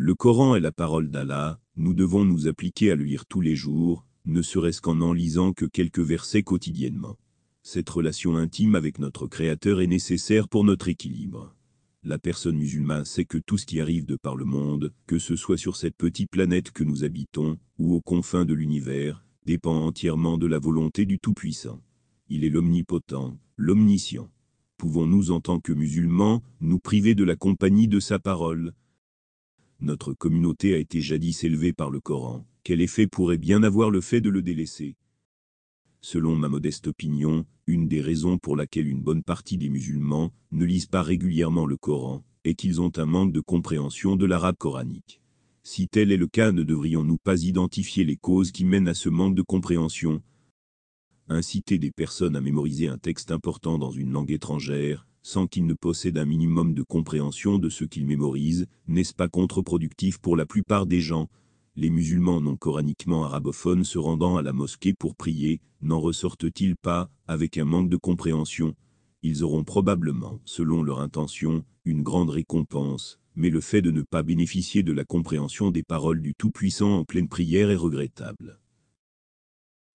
Le Coran est la parole d'Allah, nous devons nous appliquer à le lire tous les jours, ne serait-ce qu'en en lisant que quelques versets quotidiennement. Cette relation intime avec notre Créateur est nécessaire pour notre équilibre. La personne musulmane sait que tout ce qui arrive de par le monde, que ce soit sur cette petite planète que nous habitons, ou aux confins de l'univers, dépend entièrement de la volonté du Tout-Puissant. Il est l'omnipotent, l'omniscient. Pouvons-nous en tant que musulmans, nous priver de la compagnie de sa parole? Notre communauté a été jadis élevée par le Coran. Quel effet pourrait bien avoir le fait de le délaisser? Selon ma modeste opinion, une des raisons pour laquelle une bonne partie des musulmans ne lisent pas régulièrement le Coran est qu'ils ont un manque de compréhension de l'arabe coranique. Si tel est le cas, ne devrions-nous pas identifier les causes qui mènent à ce manque de compréhension? Inciter des personnes à mémoriser un texte important dans une langue étrangère, sans qu'ils ne possèdent un minimum de compréhension de ce qu'ils mémorisent, n'est-ce pas contre-productif pour la plupart des gens? Les musulmans non coraniquement arabophones se rendant à la mosquée pour prier, n'en ressortent-ils pas, avec un manque de compréhension? Ils auront probablement, selon leur intention, une grande récompense, mais le fait de ne pas bénéficier de la compréhension des paroles du Tout-Puissant en pleine prière est regrettable.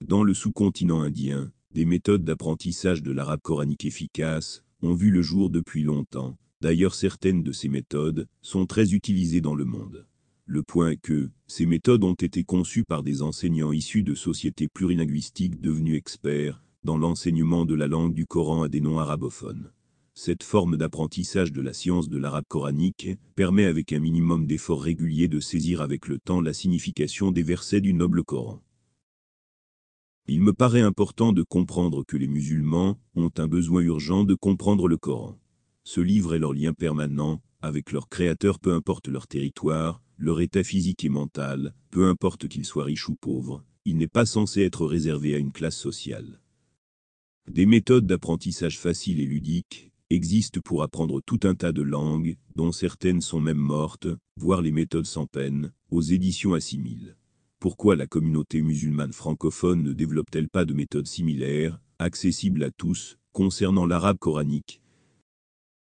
Dans le sous-continent indien, des méthodes d'apprentissage de l'arabe coranique efficaces ont vu le jour depuis longtemps. D'ailleurs certaines de ces méthodes sont très utilisées dans le monde. Le point est que, ces méthodes ont été conçues par des enseignants issus de sociétés plurilinguistiques devenus experts dans l'enseignement de la langue du Coran à des non-arabophones. Cette forme d'apprentissage de la science de l'arabe coranique permet avec un minimum d'efforts réguliers de saisir avec le temps la signification des versets du noble Coran. Il me paraît important de comprendre que les musulmans ont un besoin urgent de comprendre le Coran. Ce livre est leur lien permanent avec leur créateur peu importe leur territoire, leur état physique et mental, peu importe qu'ils soient riches ou pauvres, il n'est pas censé être réservé à une classe sociale. Des méthodes d'apprentissage faciles et ludiques existent pour apprendre tout un tas de langues, dont certaines sont même mortes, voire les méthodes sans peine, aux éditions assimilent. Pourquoi la communauté musulmane francophone ne développe-t-elle pas de méthodes similaires, accessibles à tous, concernant l'arabe coranique?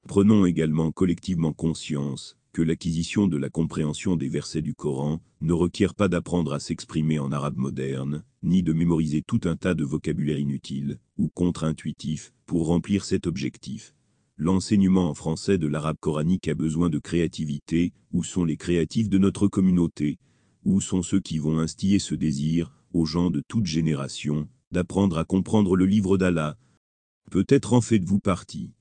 Prenons également collectivement conscience que l'acquisition de la compréhension des versets du Coran ne requiert pas d'apprendre à s'exprimer en arabe moderne, ni de mémoriser tout un tas de vocabulaire inutile ou contre-intuitif pour remplir cet objectif. L'enseignement en français de l'arabe coranique a besoin de créativité, où sont les créatifs de notre communauté? Où sont ceux qui vont instiller ce désir, aux gens de toute génération, d'apprendre à comprendre le livre d'Allah? Peut-être en faites-vous partie.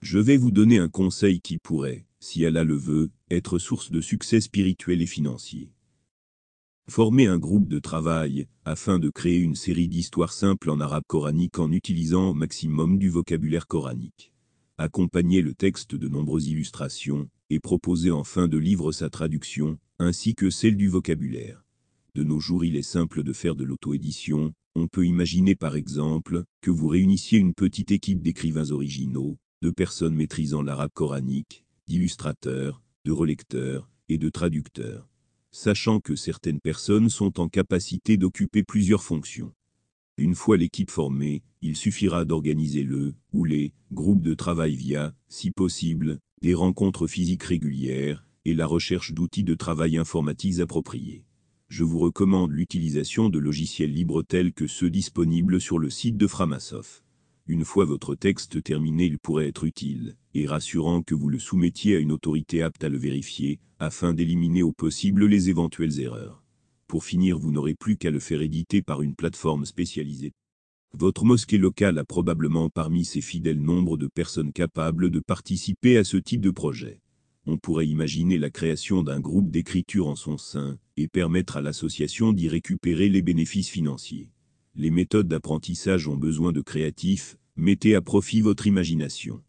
Je vais vous donner un conseil qui pourrait, si Allah le veut, être source de succès spirituel et financier. Formez un groupe de travail, afin de créer une série d'histoires simples en arabe coranique en utilisant au maximum du vocabulaire coranique. Accompagnez le texte de nombreuses illustrations, et proposez en fin de livre sa traduction, ainsi que celle du vocabulaire. De nos jours il est simple de faire de l'auto-édition, on peut imaginer par exemple, que vous réunissiez une petite équipe d'écrivains originaux, de personnes maîtrisant l'arabe coranique, d'illustrateurs, de relecteurs et de traducteurs, sachant que certaines personnes sont en capacité d'occuper plusieurs fonctions. Une fois l'équipe formée, il suffira d'organiser le ou les groupes de travail via, si possible, des rencontres physiques régulières et la recherche d'outils de travail informatiques appropriés. Je vous recommande l'utilisation de logiciels libres tels que ceux disponibles sur le site de Framasoft. Une fois votre texte terminé, il pourrait être utile et rassurant que vous le soumettiez à une autorité apte à le vérifier, afin d'éliminer au possible les éventuelles erreurs. Pour finir, vous n'aurez plus qu'à le faire éditer par une plateforme spécialisée. Votre mosquée locale a probablement parmi ses fidèles nombre de personnes capables de participer à ce type de projet. On pourrait imaginer la création d'un groupe d'écriture en son sein, et permettre à l'association d'y récupérer les bénéfices financiers. Les méthodes d'apprentissage ont besoin de créatifs, mettez à profit votre imagination.